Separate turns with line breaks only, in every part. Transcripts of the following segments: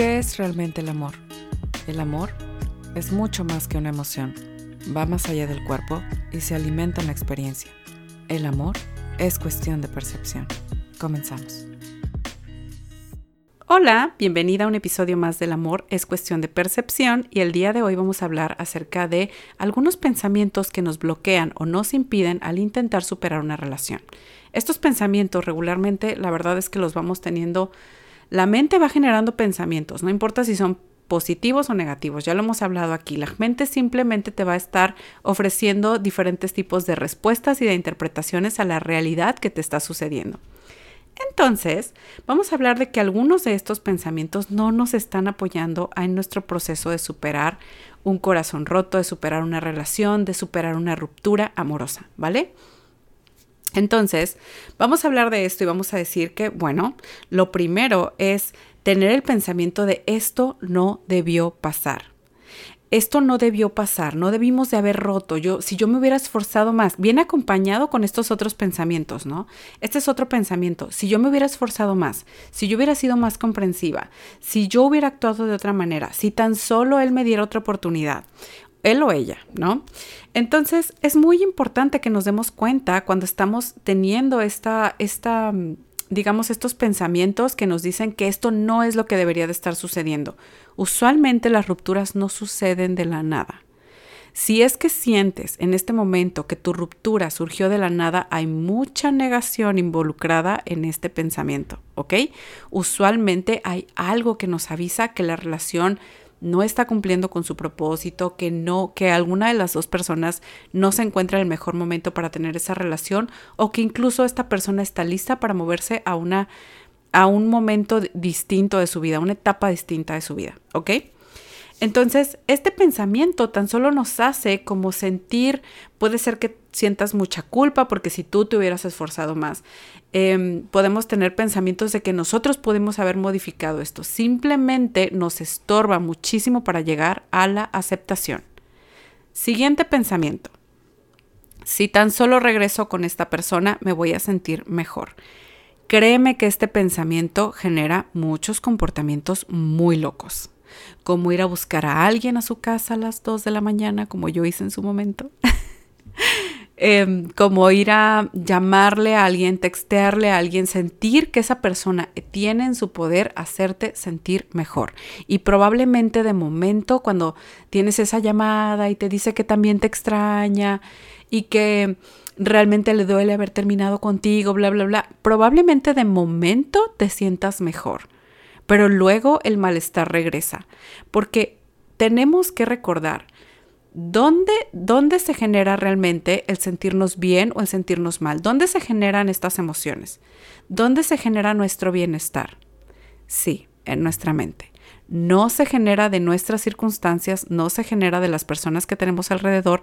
¿Qué es realmente el amor? El amor es mucho más que una emoción. Va más allá del cuerpo y se alimenta en la experiencia. El amor es cuestión de percepción. Comenzamos. Hola, bienvenida a un episodio más del amor es cuestión de percepción y el día de hoy vamos a hablar acerca de algunos pensamientos que nos bloquean o nos impiden al intentar superar una relación. Estos pensamientos regularmente la verdad es que los vamos teniendo la mente va generando pensamientos, no importa si son positivos o negativos, ya lo hemos hablado aquí. La mente simplemente te va a estar ofreciendo diferentes tipos de respuestas y de interpretaciones a la realidad que te está sucediendo. Entonces, vamos a hablar de que algunos de estos pensamientos no nos están apoyando en nuestro proceso de superar un corazón roto, de superar una relación, de superar una ruptura amorosa, ¿vale? Entonces, vamos a hablar de esto y vamos a decir que, bueno, lo primero es tener el pensamiento de esto no debió pasar. Esto no debió pasar, no debimos de haber roto. Yo, si yo me hubiera esforzado más, viene acompañado con estos otros pensamientos, ¿no? Este es otro pensamiento. Si yo me hubiera esforzado más, si yo hubiera sido más comprensiva, si yo hubiera actuado de otra manera, si tan solo él me diera otra oportunidad, él o ella, ¿no? Entonces es muy importante que nos demos cuenta cuando estamos teniendo esta, esta, mm, digamos, estos pensamientos que nos dicen que esto no es lo que debería de estar sucediendo. Usualmente las rupturas no suceden de la nada. Si es que sientes en este momento que tu ruptura surgió de la nada, hay mucha negación involucrada en este pensamiento, ¿ok? Usualmente hay algo que nos avisa que la relación no está cumpliendo con su propósito, que no, que alguna de las dos personas no se encuentra en el mejor momento para tener esa relación, o que incluso esta persona está lista para moverse a una a un momento distinto de su vida, una etapa distinta de su vida, ¿ok? Entonces, este pensamiento tan solo nos hace como sentir, puede ser que sientas mucha culpa porque si tú te hubieras esforzado más, em, podemos tener pensamientos de que nosotros podemos haber modificado esto. Simplemente nos estorba muchísimo para llegar a la aceptación. Siguiente pensamiento. Si tan solo regreso con esta persona, me voy a sentir mejor. Créeme que este pensamiento genera muchos comportamientos muy locos como ir a buscar a alguien a su casa a las 2 de la mañana, como yo hice en su momento. Em, como ir a llamarle a alguien, textearle a alguien, sentir que esa persona tiene en su poder hacerte sentir mejor. Y probablemente de momento cuando tienes esa llamada y te dice que también te extraña y que realmente le duele haber terminado contigo, bla, bla, bla, probablemente de momento te sientas mejor pero luego el malestar regresa, porque tenemos que recordar ¿Dónde, ¿Dónde, se genera realmente el sentirnos bien o el sentirnos mal? ¿Dónde se generan estas emociones? ¿Dónde se genera nuestro bienestar? Sí, en nuestra mente. No se genera de nuestras circunstancias, no se genera de las personas que tenemos alrededor,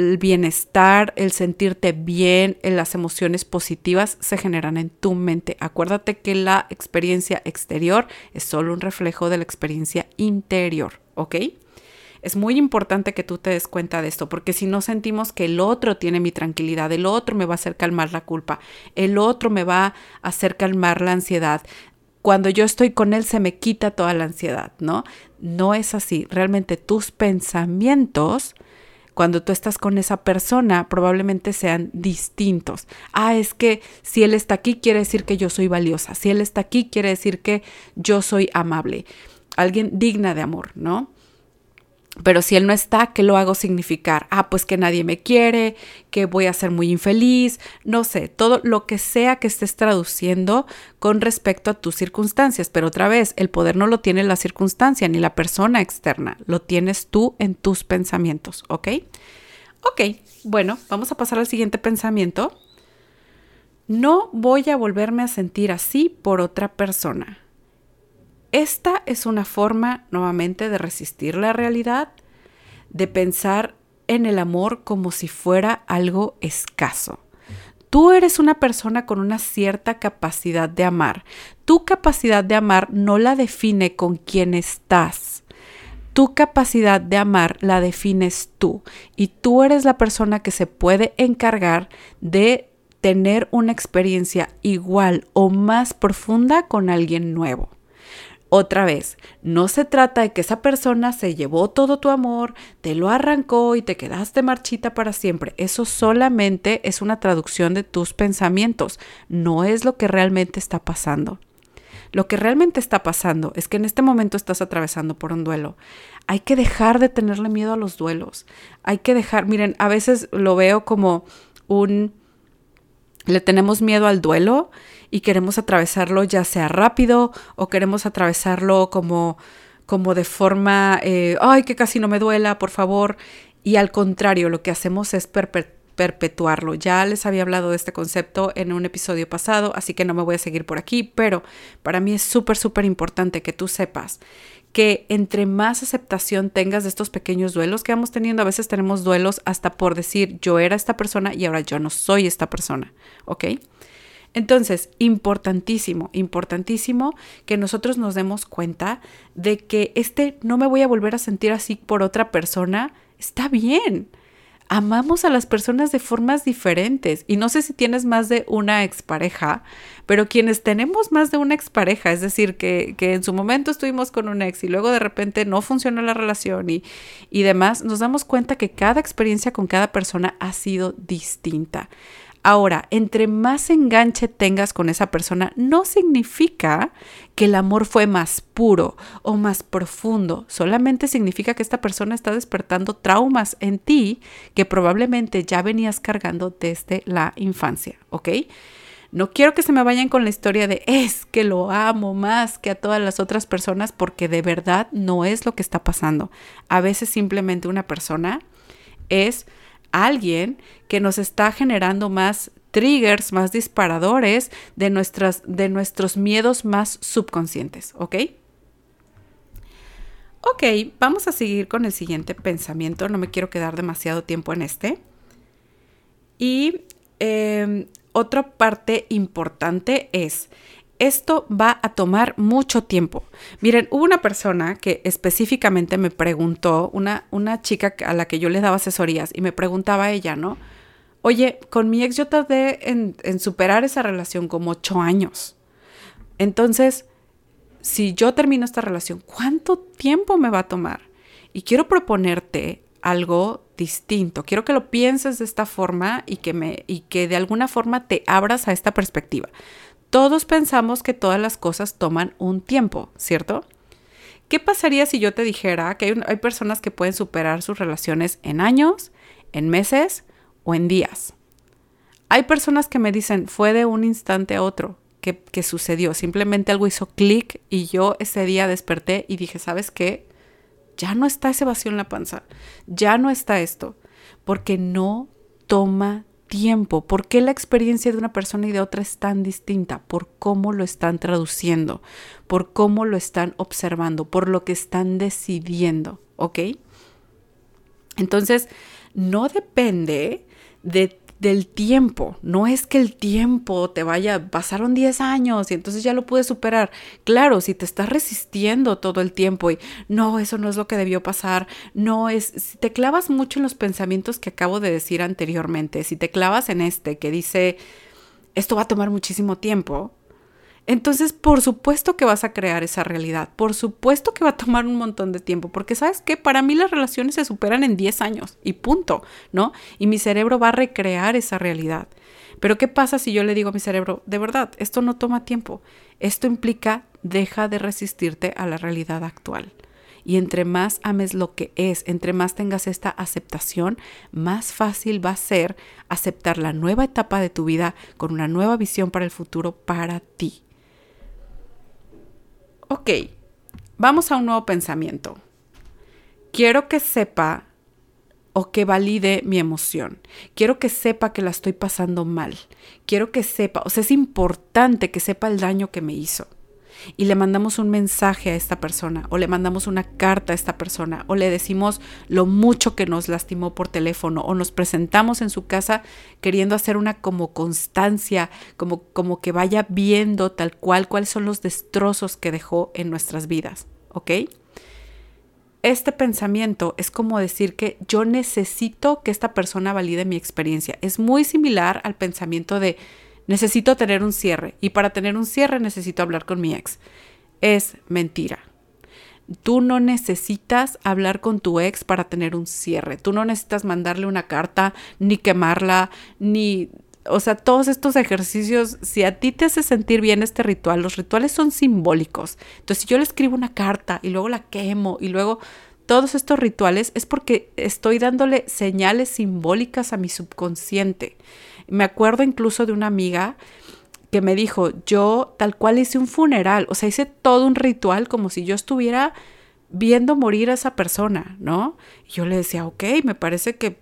el bienestar, el sentirte bien, las emociones positivas se generan en tu mente. Acuérdate que la experiencia exterior es solo un reflejo de la experiencia interior, ¿ok? Es muy importante que tú te des cuenta de esto, porque si no sentimos que el otro tiene mi tranquilidad, el otro me va a hacer calmar la culpa, el otro me va a hacer calmar la ansiedad, cuando yo estoy con él se me quita toda la ansiedad, ¿no? No es así. Realmente tus pensamientos cuando tú estás con esa persona probablemente sean distintos. Ah, es que si él está aquí quiere decir que yo soy valiosa, si él está aquí quiere decir que yo soy amable, alguien digna de amor, ¿no? Pero si él no está, ¿qué lo hago significar? Ah, pues que nadie me quiere, que voy a ser muy infeliz, no sé, todo lo que sea que estés traduciendo con respecto a tus circunstancias. Pero otra vez, el poder no lo tiene la circunstancia ni la persona externa, lo tienes tú en tus pensamientos, ¿ok? Ok, bueno, vamos a pasar al siguiente pensamiento. No voy a volverme a sentir así por otra persona. Esta es una forma nuevamente de resistir la realidad, de pensar en el amor como si fuera algo escaso. Tú eres una persona con una cierta capacidad de amar. Tu capacidad de amar no la define con quién estás. Tu capacidad de amar la defines tú y tú eres la persona que se puede encargar de tener una experiencia igual o más profunda con alguien nuevo. Otra vez, no se trata de que esa persona se llevó todo tu amor, te lo arrancó y te quedaste marchita para siempre. Eso solamente es una traducción de tus pensamientos, no es lo que realmente está pasando. Lo que realmente está pasando es que en este momento estás atravesando por un duelo. Hay que dejar de tenerle miedo a los duelos. Hay que dejar, miren, a veces lo veo como un... Le tenemos miedo al duelo y queremos atravesarlo ya sea rápido o queremos atravesarlo como, como de forma, eh, ay, que casi no me duela, por favor. Y al contrario, lo que hacemos es perpetuar perpetuarlo. Ya les había hablado de este concepto en un episodio pasado, así que no me voy a seguir por aquí, pero para mí es súper, súper importante que tú sepas que entre más aceptación tengas de estos pequeños duelos que vamos teniendo, a veces tenemos duelos hasta por decir yo era esta persona y ahora yo no soy esta persona, ¿ok? Entonces, importantísimo, importantísimo que nosotros nos demos cuenta de que este no me voy a volver a sentir así por otra persona, está bien amamos a las personas de formas diferentes. Y no sé si tienes más de una expareja, pero quienes tenemos más de una expareja, es decir, que, en su momento estuvimos con un ex y luego de repente no funcionó la relación y, y demás, nos damos cuenta que cada experiencia con cada persona ha sido distinta. Ahora, entre más enganche tengas con esa persona, no significa que el amor fue más puro o más profundo, solamente significa que esta persona está despertando traumas en ti que probablemente ya venías cargando desde la infancia, ¿ok? No quiero que se me vayan con la historia de es que lo amo más que a todas las otras personas porque de verdad no es lo que está pasando. A veces simplemente una persona es alguien que nos está generando más triggers, más disparadores de, nuestras, de nuestros miedos más subconscientes, ¿ok? Ok, vamos a seguir con el siguiente pensamiento, no me quiero quedar demasiado tiempo en este. Y em, otra parte importante es, esto va a tomar mucho tiempo. Miren, hubo una persona que específicamente me preguntó, una, una chica a la que yo le daba asesorías y me preguntaba a ella, ¿no? Oye, con mi ex yo tardé en, en superar esa relación como ocho años. Entonces, si yo termino esta relación, ¿cuánto tiempo me va a tomar? Y quiero proponerte algo distinto. Quiero que lo pienses de esta forma y que me y que de alguna forma te abras a esta perspectiva. Todos pensamos que todas las cosas toman un tiempo, ¿cierto? ¿Qué pasaría si yo te dijera que hay, personas que pueden superar sus relaciones en años, en meses o en días? Hay personas que me dicen, fue de un instante a otro que, que sucedió, simplemente algo hizo clic y yo ese día desperté y dije, ¿sabes qué? Ya no está ese vacío en la panza, ya no está esto, porque no toma tiempo. ¿Por qué la experiencia de una persona y de otra es tan distinta? Por cómo lo están traduciendo, por cómo lo están observando, por lo que están decidiendo, ¿ok? Entonces, no depende de del tiempo. No es que el tiempo te vaya, pasaron 10 años y entonces ya lo pude superar. Claro, si te estás resistiendo todo el tiempo y no, eso no es lo que debió pasar, no es, si te clavas mucho en los pensamientos que acabo de decir anteriormente, si te clavas en este que dice, esto va a tomar muchísimo tiempo, entonces, por supuesto que vas a crear esa realidad, por supuesto que va a tomar un montón de tiempo, porque sabes que para mí las relaciones se superan en 10 años y punto, ¿no? Y mi cerebro va a recrear esa realidad. Pero ¿qué pasa si yo le digo a mi cerebro, de verdad, esto no toma tiempo? Esto implica, deja de resistirte a la realidad actual. Y entre más ames lo que es, entre más tengas esta aceptación, más fácil va a ser aceptar la nueva etapa de tu vida con una nueva visión para el futuro para ti ok, vamos a un nuevo pensamiento. Quiero que sepa o que valide mi emoción. Quiero que sepa que la estoy pasando mal. Quiero que sepa, o sea, es importante que sepa el daño que me hizo y le mandamos un mensaje a esta persona o le mandamos una carta a esta persona o le decimos lo mucho que nos lastimó por teléfono o nos presentamos en su casa queriendo hacer una como constancia, como, como que vaya viendo tal cual cuáles son los destrozos que dejó en nuestras vidas, ¿ok? Este pensamiento es como decir que yo necesito que esta persona valide mi experiencia. Es muy similar al pensamiento de necesito tener un cierre y para tener un cierre necesito hablar con mi ex. es mentira. Tú no necesitas hablar con tu ex para tener un cierre. Tú no necesitas mandarle una carta, ni quemarla, ni... O sea, todos estos ejercicios, si a ti te hace sentir bien este ritual, los rituales son simbólicos. Entonces, si yo le escribo una carta y luego la quemo y luego todos estos rituales es porque estoy dándole señales simbólicas a mi subconsciente. Me acuerdo incluso de una amiga que me dijo, yo tal cual hice un funeral, o sea, hice todo un ritual como si yo estuviera viendo morir a esa persona, ¿no? Y yo le decía, ok, me parece que,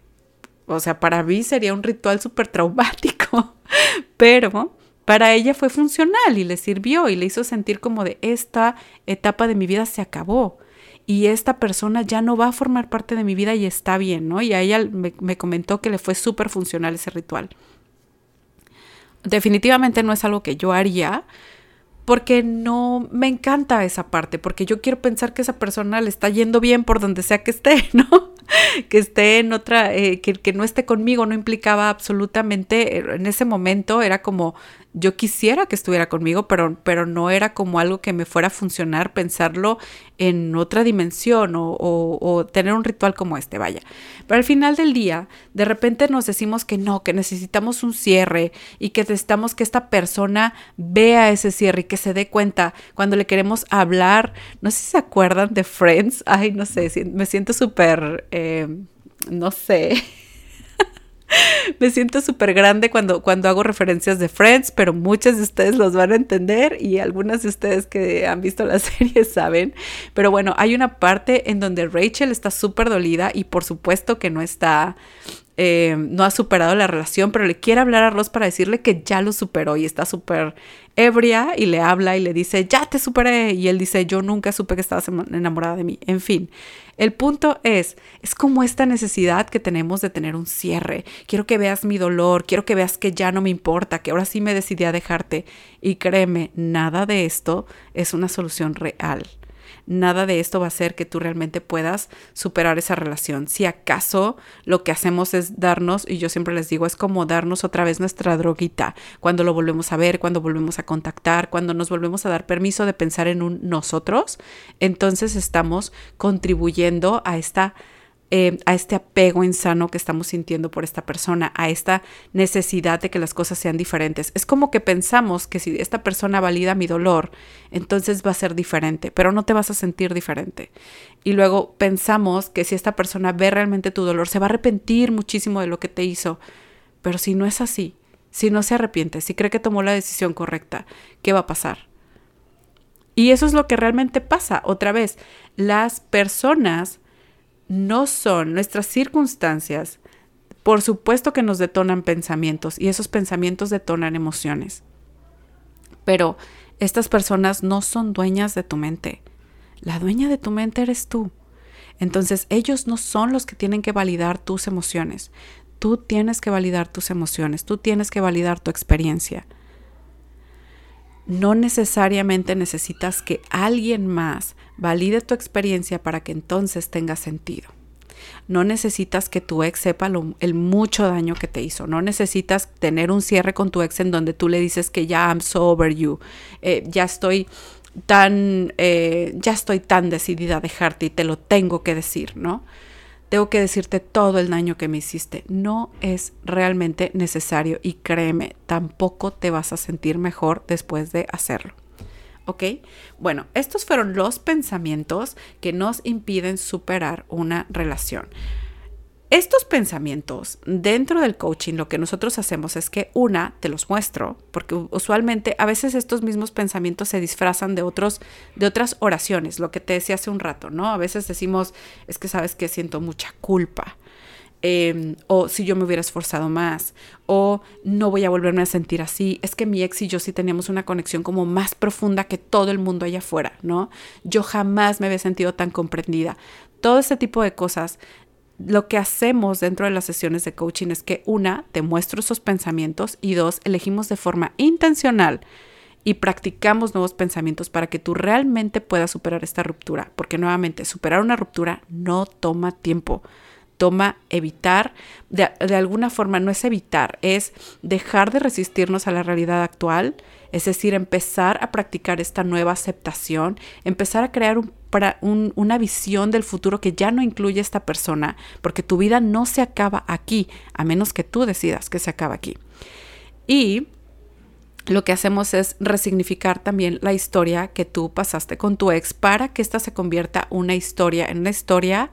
o sea, para mí sería un ritual súper traumático, pero para ella fue funcional y le sirvió y le hizo sentir como de esta etapa de mi vida se acabó y esta persona ya no va a formar parte de mi vida y está bien, ¿no? Y a ella me, me comentó que le fue súper funcional ese ritual definitivamente no es algo que yo haría porque no me encanta esa parte, porque yo quiero pensar que esa persona le está yendo bien por donde sea que esté, ¿no? que esté en otra, eh, que, que no esté conmigo, no implicaba absolutamente, en ese momento era como, yo quisiera que estuviera conmigo, pero, pero no era como algo que me fuera a funcionar pensarlo en otra dimensión o, tener un ritual como este, vaya. Pero al final del día, de repente nos decimos que no, que necesitamos un cierre y que necesitamos que esta persona vea ese cierre y que se dé cuenta cuando le queremos hablar. No sé si se acuerdan de Friends. Ay, no sé, me siento súper, eh, no sé. Me siento súper grande cuando, cuando hago referencias de Friends, pero muchas de ustedes los van a entender y algunas de ustedes que han visto la serie saben. Pero bueno, hay una parte en donde Rachel está súper dolida y por supuesto que no está eh, no ha superado la relación, pero le quiere hablar a Ross para decirle que ya lo superó y está súper ebria y le habla y le dice, ya te superé. Y él dice, yo nunca supe que estabas enamorada de mí. En fin, el punto es, es como esta necesidad que tenemos de tener un cierre. Quiero que veas mi dolor, quiero que veas que ya no me importa, que ahora sí me decidí a dejarte. Y créeme, nada de esto es una solución real nada de esto va a hacer que tú realmente puedas superar esa relación. Si acaso lo que hacemos es darnos, y yo siempre les digo, es como darnos otra vez nuestra droguita, cuando lo volvemos a ver, cuando volvemos a contactar, cuando nos volvemos a dar permiso de pensar en un nosotros, entonces estamos contribuyendo a esta eh, a este apego insano que estamos sintiendo por esta persona, a esta necesidad de que las cosas sean diferentes. Es como que pensamos que si esta persona valida mi dolor, entonces va a ser diferente, pero no te vas a sentir diferente. Y luego pensamos que si esta persona ve realmente tu dolor, se va a arrepentir muchísimo de lo que te hizo. Pero si no es así, si no se arrepiente, si cree que tomó la decisión correcta, ¿qué va a pasar? Y eso es lo que realmente pasa. Otra vez, las personas no son nuestras circunstancias, por supuesto que nos detonan pensamientos y esos pensamientos detonan emociones. Pero estas personas no son dueñas de tu mente. La dueña de tu mente eres tú. Entonces ellos no son los que tienen que validar tus emociones. Tú tienes que validar tus emociones, tú tienes que validar tu experiencia. No necesariamente necesitas que alguien más valide tu experiencia para que entonces tenga sentido. No necesitas que tu ex sepa el mucho daño que te hizo. No necesitas tener un cierre con tu ex en donde tú le dices que ya I'm so over you. Eh, ya estoy tan, eh, ya estoy tan decidida a dejarte y te lo tengo que decir, ¿no? Tengo que decirte todo el daño que me hiciste. No es realmente necesario y créeme, tampoco te vas a sentir mejor después de hacerlo. ¿Ok? Bueno, estos fueron los pensamientos que nos impiden superar una relación. Estos pensamientos dentro del coaching lo que nosotros hacemos es que una, te los muestro, porque usualmente a veces estos mismos pensamientos se disfrazan de otros de otras oraciones, lo que te decía hace un rato, ¿no? A veces decimos, es que sabes que siento mucha culpa. Em, o si yo me hubiera esforzado más, o no voy a volverme a sentir así, es que mi ex y yo sí teníamos una conexión como más profunda que todo el mundo allá afuera, ¿no? Yo jamás me había sentido tan comprendida. Todo ese tipo de cosas, lo que hacemos dentro de las sesiones de coaching es que una, te muestro esos pensamientos y dos, elegimos de forma intencional y practicamos nuevos pensamientos para que tú realmente puedas superar esta ruptura, porque nuevamente, superar una ruptura no toma tiempo toma evitar, de, alguna forma no es evitar, es dejar de resistirnos a la realidad actual Es decir, empezar a practicar esta nueva aceptación, empezar a crear una visión del futuro que ya no incluye esta persona, porque tu vida no se acaba aquí, a menos que tú decidas que se acaba aquí. Y lo que hacemos es resignificar también la historia que tú pasaste con tu ex para que esta se convierta una historia, en una historia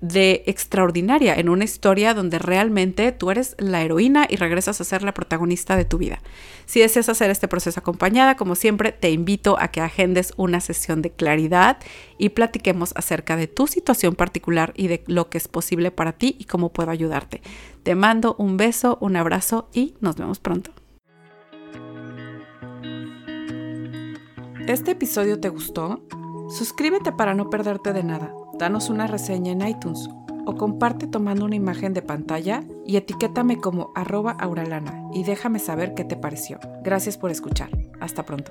de extraordinaria, en una historia donde realmente tú eres la heroína y regresas a ser la protagonista de tu vida. Si deseas hacer este proceso acompañada, como siempre, te invito a que agendes una sesión de claridad y platiquemos acerca de tu situación particular y de lo que es posible para ti y cómo puedo ayudarte. Te mando un beso, un abrazo y nos vemos pronto. ¿Este episodio te gustó? Suscríbete para no perderte de nada. Danos una reseña en iTunes o comparte tomando una imagen de pantalla y etiquétame como arroba auralana y déjame saber qué te pareció. Gracias por escuchar. Hasta pronto.